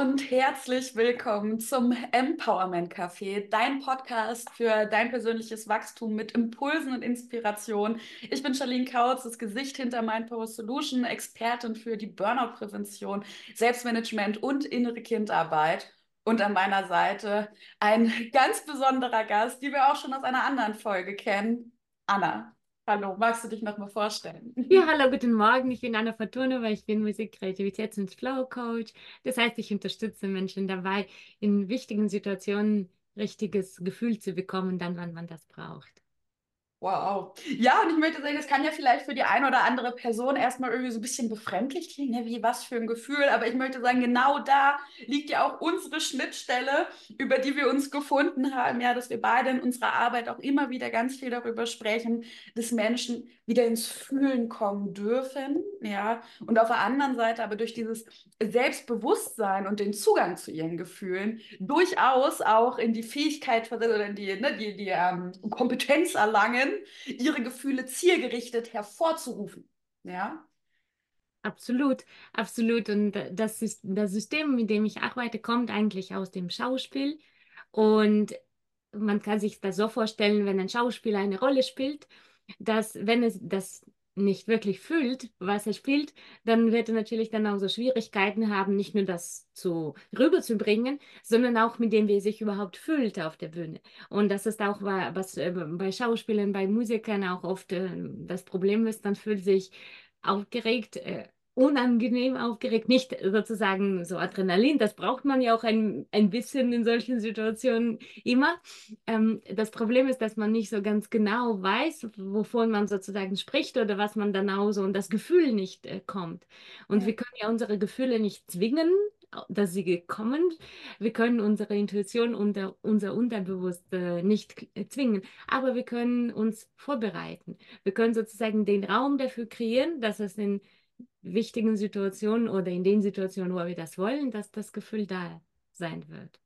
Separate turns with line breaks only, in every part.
und herzlich willkommen zum Empowerment Café, dein Podcast für dein persönliches Wachstum mit Impulsen und Inspiration. Ich bin Charlene Kautz, das Gesicht hinter Mindpower Solution, Expertin für die Burnout-Prävention, Selbstmanagement und innere Kindarbeit. Und an meiner Seite ein ganz besonderer Gast, die wir auch schon aus einer anderen Folge kennen, Anna. Hallo, magst du dich noch mal vorstellen?
Ja, hallo, guten Morgen. Ich bin Anna Fortuna, weil ich bin Musik, Kreativitäts- und Flow-Coach. Das heißt, ich unterstütze Menschen dabei, in wichtigen Situationen richtiges Gefühl zu bekommen, dann, wann man das braucht.
Wow. Ja, und ich möchte sagen, das kann ja vielleicht für die eine oder andere Person erstmal irgendwie so ein bisschen befremdlich klingen, ne? wie was für ein Gefühl. Aber ich möchte sagen, genau da liegt ja auch unsere Schnittstelle, über die wir uns gefunden haben, ja, dass wir beide in unserer Arbeit auch immer wieder ganz viel darüber sprechen, dass Menschen wieder ins Fühlen kommen dürfen, ja. Und auf der anderen Seite aber durch dieses Selbstbewusstsein und den Zugang zu ihren Gefühlen durchaus auch in die Fähigkeit oder in die, ne, die, die ähm, Kompetenz erlangen, ihre Gefühle zielgerichtet hervorzurufen. Ja.
Absolut, absolut. Und das das System, mit dem ich arbeite, kommt eigentlich aus dem Schauspiel. Und man kann sich das so vorstellen, wenn ein Schauspieler eine Rolle spielt, dass wenn es das nicht wirklich fühlt, was er spielt, dann wird er natürlich dann auch so Schwierigkeiten haben, nicht nur das zu rüberzubringen, sondern auch mit dem, wie er sich überhaupt fühlt auf der Bühne. Und das ist auch was äh, bei Schauspielern, bei Musikern auch oft äh, das Problem ist, dann fühlt sich aufgeregt, äh, unangenehm aufgeregt, nicht sozusagen so Adrenalin, das braucht man ja auch ein, ein bisschen in solchen Situationen immer. Ähm, das Problem ist, dass man nicht so ganz genau weiß, wovon man sozusagen spricht oder was man auch so und das Gefühl nicht äh, kommt. Und ja. wir können ja unsere Gefühle nicht zwingen, dass sie kommen. Wir können unsere Intuition und unser Unterbewusstsein nicht zwingen, aber wir können uns vorbereiten. Wir können sozusagen den Raum dafür kreieren, dass es in wichtigen Situationen oder in den Situationen, wo wir das wollen, dass das Gefühl da sein wird.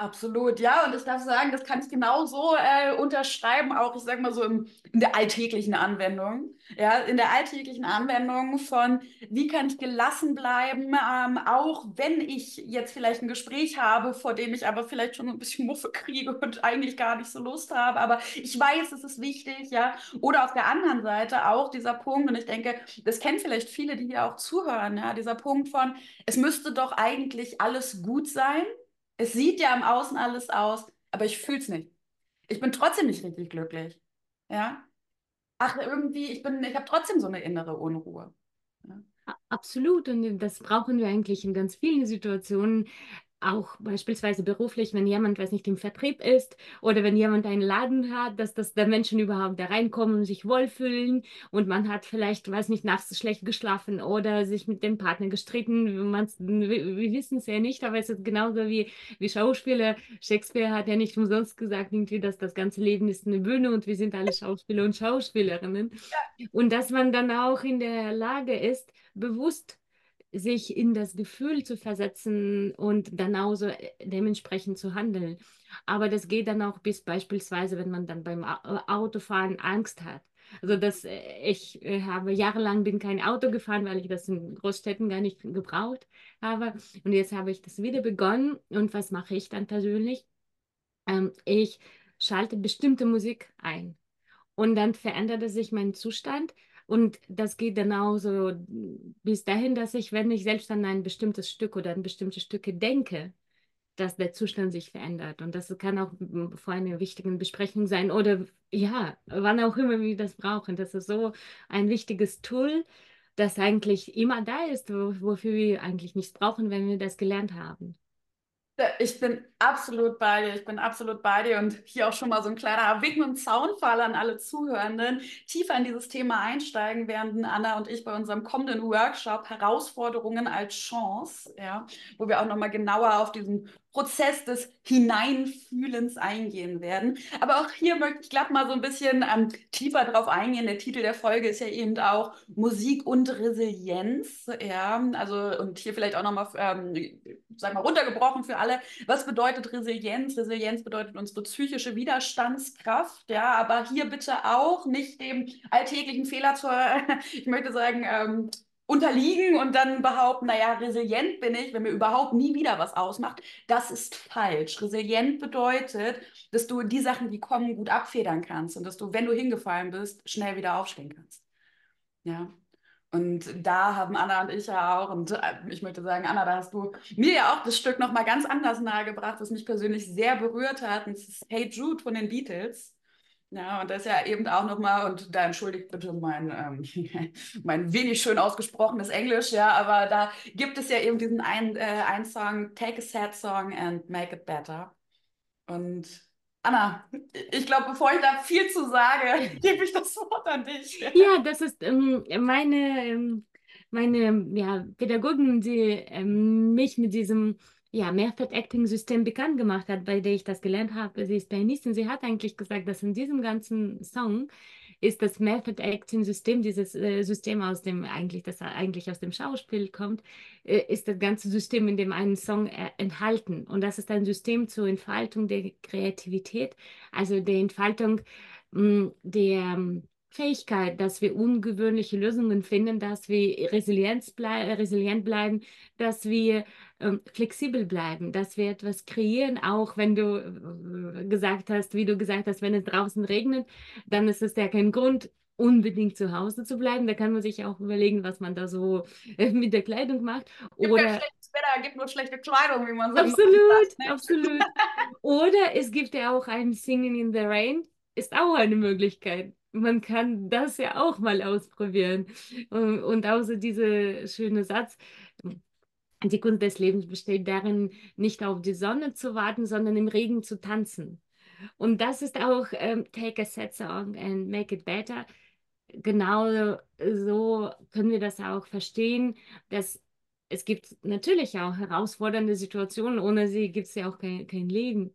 Absolut, ja, und ich darf sagen, das kann ich genau so äh, unterschreiben, auch ich sage mal so im, in der alltäglichen Anwendung. Ja, in der alltäglichen Anwendung von, wie kann ich gelassen bleiben, ähm, auch wenn ich jetzt vielleicht ein Gespräch habe, vor dem ich aber vielleicht schon ein bisschen Muffe kriege und eigentlich gar nicht so Lust habe, aber ich weiß, es ist wichtig, ja. Oder auf der anderen Seite auch dieser Punkt, und ich denke, das kennen vielleicht viele, die hier auch zuhören, ja, dieser Punkt von, es müsste doch eigentlich alles gut sein es sieht ja im Außen alles aus, aber ich fühle es nicht. Ich bin trotzdem nicht richtig glücklich. Ja. Ach, irgendwie, ich bin, ich habe trotzdem so eine innere Unruhe.
Ja. Absolut, und das brauchen wir eigentlich in ganz vielen Situationen auch beispielsweise beruflich, wenn jemand, weiß nicht, im Vertrieb ist oder wenn jemand einen Laden hat, dass das der Menschen überhaupt da reinkommen und sich wohlfühlen und man hat vielleicht, weiß nicht, nachts schlecht geschlafen oder sich mit dem Partner gestritten. wir, wir wissen es ja nicht, aber es ist genauso wie, wie Schauspieler. Shakespeare hat ja nicht umsonst gesagt, irgendwie, dass das ganze Leben ist eine Bühne und wir sind alle Schauspieler und Schauspielerinnen. Ja. Und dass man dann auch in der Lage ist, bewusst sich in das Gefühl zu versetzen und dann auch so äh, dementsprechend zu handeln. Aber das geht dann auch bis beispielsweise, wenn man dann beim äh, Autofahren Angst hat. Also das, äh, ich habe jahrelang bin kein Auto gefahren, weil ich das in Großstädten gar nicht gebraucht habe. Und jetzt habe ich das wieder begonnen. Und was mache ich dann persönlich? Ähm, ich schalte bestimmte Musik ein. Und dann veränderte sich mein Zustand und das geht dann auch so bis dahin, dass ich, wenn ich selbst an ein bestimmtes Stück oder an bestimmte Stücke denke, dass der Zustand sich verändert. Und das kann auch vor einer wichtigen Besprechung sein oder ja, wann auch immer wir das brauchen. Das ist so ein wichtiges Tool, das eigentlich immer da ist, wofür wir eigentlich nichts brauchen, wenn wir das gelernt haben.
Ich bin absolut bei dir, ich bin absolut bei dir und hier auch schon mal so ein kleiner Wink dem Zaunfall an alle Zuhörenden, tiefer in dieses Thema einsteigen werden Anna und ich bei unserem kommenden Workshop Herausforderungen als Chance, ja, wo wir auch nochmal genauer auf diesen Prozess des Hineinfühlens eingehen werden. Aber auch hier möchte ich glatt mal so ein bisschen ähm, tiefer drauf eingehen. Der Titel der Folge ist ja eben auch Musik und Resilienz. Ja, also und hier vielleicht auch nochmal, ähm, sag mal, runtergebrochen für alle. Was bedeutet Resilienz? Resilienz bedeutet unsere psychische Widerstandskraft. Ja, aber hier bitte auch nicht dem alltäglichen Fehler zur, ich möchte sagen, ähm, unterliegen und dann behaupten, naja, resilient bin ich, wenn mir überhaupt nie wieder was ausmacht. Das ist falsch. Resilient bedeutet, dass du die Sachen, die kommen, gut abfedern kannst und dass du, wenn du hingefallen bist, schnell wieder aufstehen kannst. Ja. Und da haben Anna und ich ja auch, und äh, ich möchte sagen, Anna, da hast du mir ja auch das Stück nochmal ganz anders nahegebracht, was mich persönlich sehr berührt hat. Und es ist Hey Jude von den Beatles. Ja, und das ja eben auch nochmal, und da entschuldigt bitte mein, ähm, mein wenig schön ausgesprochenes Englisch, ja, aber da gibt es ja eben diesen einen, äh, einen Song, Take a Sad Song and Make It Better. Und Anna, ich glaube, bevor ich da viel zu sage, gebe ich das Wort an dich.
Ja, das ist ähm, meine, ähm, meine ja, Pädagogin, die ähm, mich mit diesem ja, Method-Acting-System bekannt gemacht hat, bei der ich das gelernt habe. Sie ist Pianistin. Sie hat eigentlich gesagt, dass in diesem ganzen Song ist das Method-Acting-System, dieses äh, System aus dem eigentlich, das eigentlich aus dem Schauspiel kommt, äh, ist das ganze System in dem einen Song äh, enthalten. Und das ist ein System zur Entfaltung der Kreativität, also der Entfaltung mh, mm, der mm, Fähigkeit, dass wir ungewöhnliche Lösungen finden, dass wir resilient bleiben, dass wir ähm, flexibel bleiben, dass wir etwas kreieren, auch wenn du äh, gesagt hast, wie du gesagt hast, wenn es draußen regnet, dann ist es ja kein Grund, unbedingt zu Hause zu bleiben. Da kann man sich auch überlegen, was man da so äh, mit der Kleidung macht.
Gibt Oder schlechtes Wetter, gibt nur schlechte Kleidung, wie man
so Absolut, sagt, ne? absolut. Oder es gibt ja auch ein Singing in the Rain, ist auch eine Möglichkeit man kann das ja auch mal ausprobieren. Und, und außer dieser schöne Satz, die Kunst des Lebens besteht darin, nicht auf die Sonne zu warten, sondern im Regen zu tanzen. Und das ist auch ähm, Take a Sad Song and Make It Better. Genau so können wir das auch verstehen, dass es gibt natürlich auch herausfordernde Situationen, ohne sie gibt es ja auch kein, kein Leben.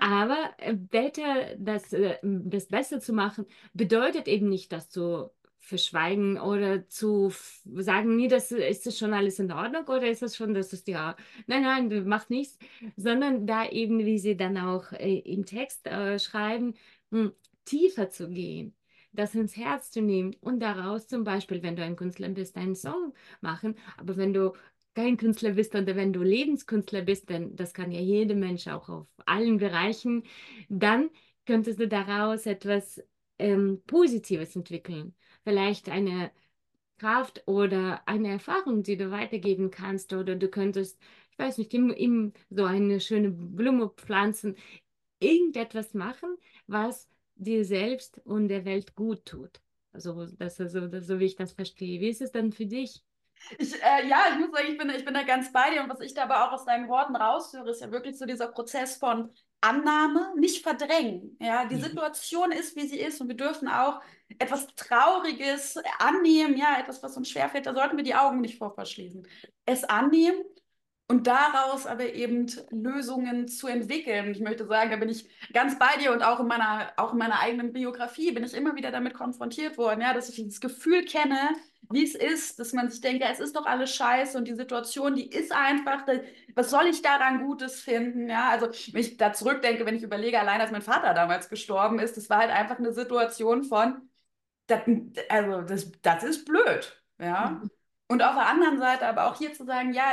Aber äh, Better, das, äh, das Beste zu machen, bedeutet eben nicht, dass du verschweigen oder zu sagen, nee, das ist das schon alles in Ordnung oder ist das schon, dass es ja, nein, nein, macht nichts, sondern da eben, wie sie dann auch äh, im Text äh, schreiben, mh, hm, tiefer zu gehen, das ins Herz zu nehmen und daraus zum Beispiel, wenn du ein Künstler bist, einen Song machen, aber wenn du kein Künstler bist oder wenn du Lebenskünstler bist, denn das kann ja jeder Mensch auch auf allen Bereichen, dann könntest du daraus etwas ähm, Positives entwickeln. Vielleicht eine Kraft oder eine Erfahrung, die du weitergeben kannst oder du könntest, ich weiß nicht, ihm, ihm so eine schöne Blume pflanzen, irgendetwas machen, was dir selbst und der Welt gut tut. Also, das ist so, das, so wie ich das verstehe. Wie ist es dann für dich?
Ich, äh, ja, ich muss sagen, ich bin, ich bin da ganz bei dir. Und was ich da aber auch aus deinen Worten raushöre, ist ja wirklich so dieser Prozess von Annahme, nicht verdrängen. Ja, die mhm. Situation ist, wie sie ist. Und wir dürfen auch etwas Trauriges annehmen, ja, etwas, was uns schwerfällt. Da sollten wir die Augen nicht vor verschließen. Es annehmen und daraus aber eben Lösungen zu entwickeln. Ich möchte sagen, da bin ich ganz bei dir und auch in meiner, auch in meiner eigenen Biografie bin ich immer wieder damit konfrontiert worden, ja, dass ich das Gefühl kenne, wie es ist, dass man sich denkt, ja, es ist doch alles scheiße und die Situation, die ist einfach, was soll ich daran Gutes finden? Ja, also wenn ich da zurückdenke, wenn ich überlege, allein als mein Vater damals gestorben ist, das war halt einfach eine Situation von, das, also das, das ist blöd, ja. Mhm. Und auf der anderen Seite aber auch hier zu sagen, ja,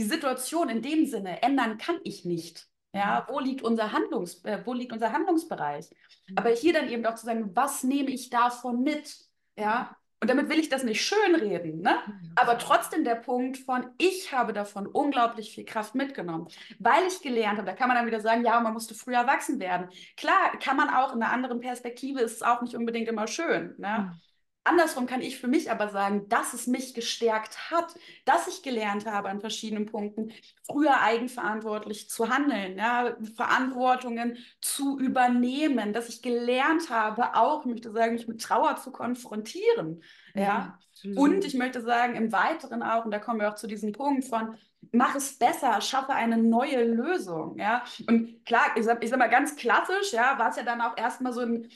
die Situation in dem Sinne ändern kann ich nicht. Ja, mhm. wo liegt unser Handlungs, äh, wo liegt unser Handlungsbereich? Mhm. Aber hier dann eben auch zu sagen, was nehme ich davon mit? Ja, und damit will ich das nicht schönreden, ne? Aber trotzdem der Punkt von, ich habe davon unglaublich viel Kraft mitgenommen, weil ich gelernt habe. Da kann man dann wieder sagen, ja, man musste früher erwachsen werden. Klar, kann man auch in einer anderen Perspektive, ist es auch nicht unbedingt immer schön. Ne? Andersrum kann ich für mich aber sagen, dass es mich gestärkt hat, dass ich gelernt habe an verschiedenen Punkten, früher eigenverantwortlich zu handeln, ja, Verantwortungen zu übernehmen, dass ich gelernt habe, auch, ich möchte sagen, mich mit Trauer zu konfrontieren. Ja. Mhm. Und ich möchte sagen, im Weiteren auch, und da kommen wir auch zu diesem Punkt von, mach es besser, schaffe eine neue Lösung. Ja. Und klar, ich sag, ich sag mal ganz klassisch, ja, war es ja dann auch erstmal so ein,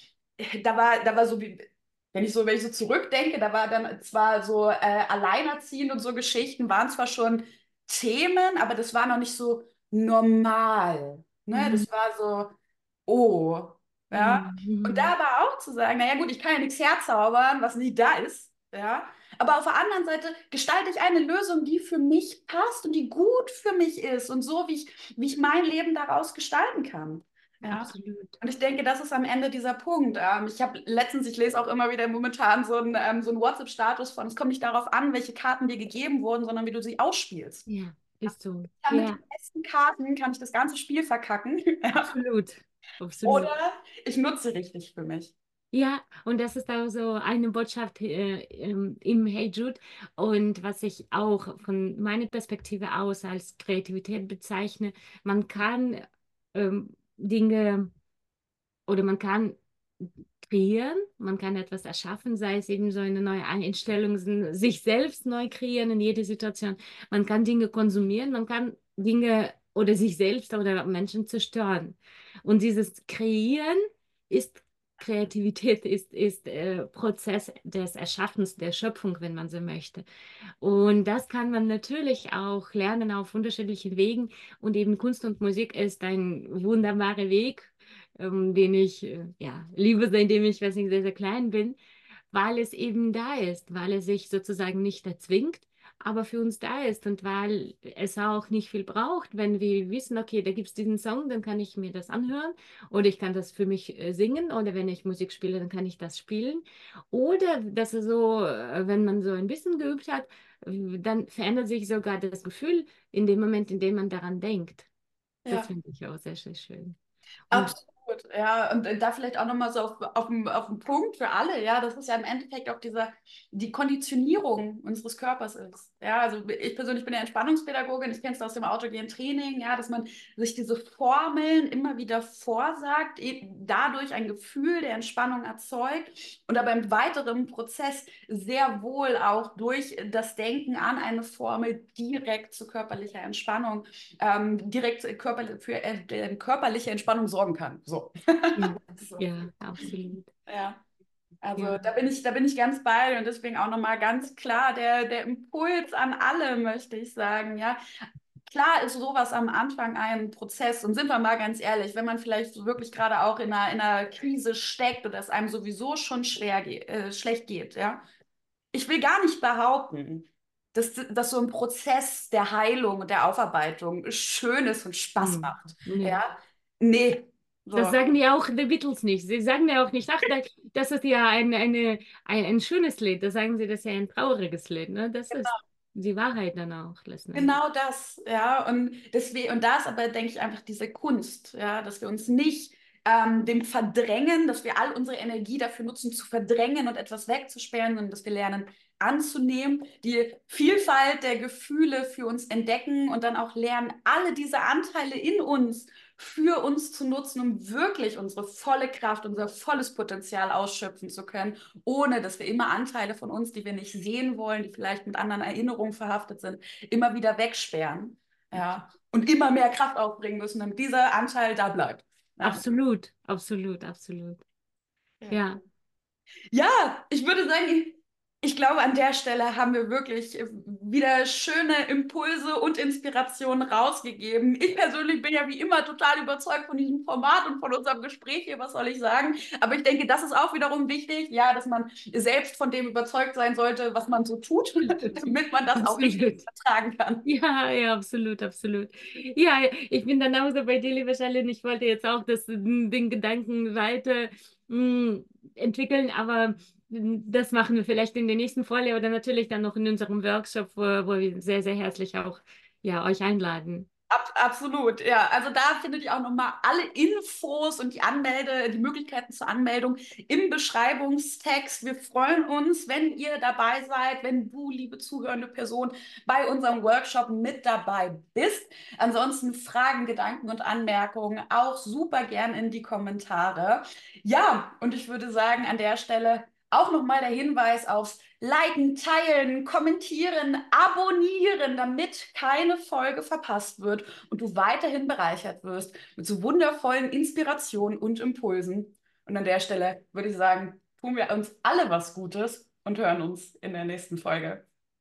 da war, da war so wie wenn ich so, wenn ich so zurückdenke, da war dann zwar so äh, alleinerziehend und so Geschichten, waren zwar schon Themen, aber das war noch nicht so normal. Ne? Mhm. Das war so, oh. Ja. Mhm. Und da aber auch zu sagen, naja gut, ich kann ja nichts herzaubern, was nicht da ist. Ja. Aber auf der anderen Seite gestalte ich eine Lösung, die für mich passt und die gut für mich ist und so, wie ich, wie ich mein Leben daraus gestalten kann. Ja. Absolut. Und ich denke, das ist am Ende dieser Punkt. Ähm, ich habe letztens, ich lese auch immer wieder momentan so einen ähm, so WhatsApp-Status von, es kommt nicht darauf an, welche Karten dir gegeben wurden, sondern wie du sie ausspielst.
Ja, ist so.
Ja, mit den besten Karten kann ich das ganze Spiel verkacken.
Absolut. Absolut.
Oder ich nutze richtig für mich.
Ja, und das ist auch so eine Botschaft äh, im Hey Jude. Und was ich auch von meiner Perspektive aus als Kreativität bezeichne, man kann ähm, Dinge oder man kann kreieren, man kann etwas erschaffen, sei es eben so eine neue Einstellung, sich selbst neu kreieren in jeder Situation. Man kann Dinge konsumieren, man kann Dinge oder sich selbst oder Menschen zerstören. Und dieses Kreieren ist Kreativität ist, ist äh, Prozess des Erschaffens, der Schöpfung, wenn man so möchte. Und das kann man natürlich auch lernen auf unterschiedlichen Wegen. Und eben Kunst und Musik ist ein wunderbarer Weg, ähm, den ich äh, ja, liebe, seitdem ich weiß nicht, sehr, sehr klein bin, weil es eben da ist, weil es sich sozusagen nicht erzwingt, aber für uns da ist und weil es auch nicht viel braucht, wenn wir wissen, okay, da gibt es diesen Song, dann kann ich mir das anhören oder ich kann das für mich äh, singen oder wenn ich Musik spiele, dann kann ich das spielen. Oder dass es so, äh, wenn man so ein bisschen geübt hat, dann verändert sich sogar das Gefühl in dem Moment, in dem man daran denkt. Ja. Das finde ich auch sehr, sehr schön.
Absolut. Gut, ja, und da vielleicht auch nochmal so auf, auf, auf den Punkt für alle, ja, das ist ja im Endeffekt auch diese, die Konditionierung unseres Körpers ist. Ja, also ich persönlich bin ja Entspannungspädagogin, ich kenne es aus dem autogenen Training, ja, dass man sich diese Formeln immer wieder vorsagt, dadurch ein Gefühl der Entspannung erzeugt und aber im weiteren Prozess sehr wohl auch durch das Denken an eine Formel direkt zu körperlicher Entspannung, ähm, direkt körper, für äh, körperliche Entspannung sorgen kann. So. So.
Ja, so. ja absolut.
Ja. Also ja. da bin ich, da bin ich ganz bei und deswegen auch nochmal ganz klar der, der Impuls an alle, möchte ich sagen, ja. Klar ist sowas am Anfang ein Prozess und sind wir mal ganz ehrlich, wenn man vielleicht wirklich gerade auch in einer, in einer Krise steckt oder es einem sowieso schon schwer äh, schlecht geht, ja. Ich will gar nicht behaupten, dass, dass so ein Prozess der Heilung und der Aufarbeitung schön ist und Spaß hm. macht. Mhm. Ja, nee,
so. Das sagen ja auch die Beatles nicht. Sie sagen ja auch nicht, ach, das ist ja ein, eine, ein, ein schönes Lied. Da sagen sie, das ist ja ein trauriges Lied. Ne? Das genau. ist die Wahrheit dann auch.
Genau das, ja. Und, deswegen, und da ist aber, denke ich, einfach diese Kunst, ja, dass wir uns nicht ähm, dem Verdrängen, dass wir all unsere Energie dafür nutzen, zu verdrängen und etwas wegzusperren, sondern dass wir lernen anzunehmen, die Vielfalt der Gefühle für uns entdecken und dann auch lernen, alle diese Anteile in uns für uns zu nutzen, um wirklich unsere volle Kraft, unser volles Potenzial ausschöpfen zu können, ohne dass wir immer Anteile von uns, die wir nicht sehen wollen, die vielleicht mit anderen Erinnerungen verhaftet sind, immer wieder wegsperren. Ja, und immer mehr Kraft aufbringen müssen, damit dieser Anteil da bleibt.
Ja. Absolut, absolut, absolut. Ja. ja.
Ja, ich würde sagen, ich glaube, an der Stelle haben wir wirklich wieder schöne Impulse und Inspirationen rausgegeben. Ich persönlich bin ja wie immer total überzeugt von diesem Format und von unserem Gespräch hier, was soll ich sagen. Aber ich denke, das ist auch wiederum wichtig, ja, dass man selbst von dem überzeugt sein sollte, was man so tut, damit man das auch richtig vertragen kann.
Ja, ja, absolut, absolut. Ja, ich bin dann auch so bei dir, liebe Charlene. Ich wollte jetzt auch das, den Gedanken weiter mh, hm, entwickeln, aber das machen wir vielleicht in der nächsten Folge oder natürlich dann noch in unserem Workshop, wo, wo wir sehr, sehr herzlich auch ja, euch einladen.
Ab, absolut, ja. Also da findet ihr auch nochmal alle Infos und die Anmelde, die Möglichkeiten zur Anmeldung im Beschreibungstext. Wir freuen uns, wenn ihr dabei seid, wenn du, liebe zuhörende Person, bei unserem Workshop mit dabei bist. Ansonsten Fragen, Gedanken und Anmerkungen auch super gern in die Kommentare. Ja, und ich würde sagen, an der Stelle auch nochmal der Hinweis aufs Liken, Teilen, Kommentieren, Abonnieren, damit keine Folge verpasst wird und du weiterhin bereichert wirst mit so wundervollen Inspirationen und Impulsen. Und an der Stelle würde ich sagen, tun wir uns alle was Gutes und hören uns in der nächsten Folge.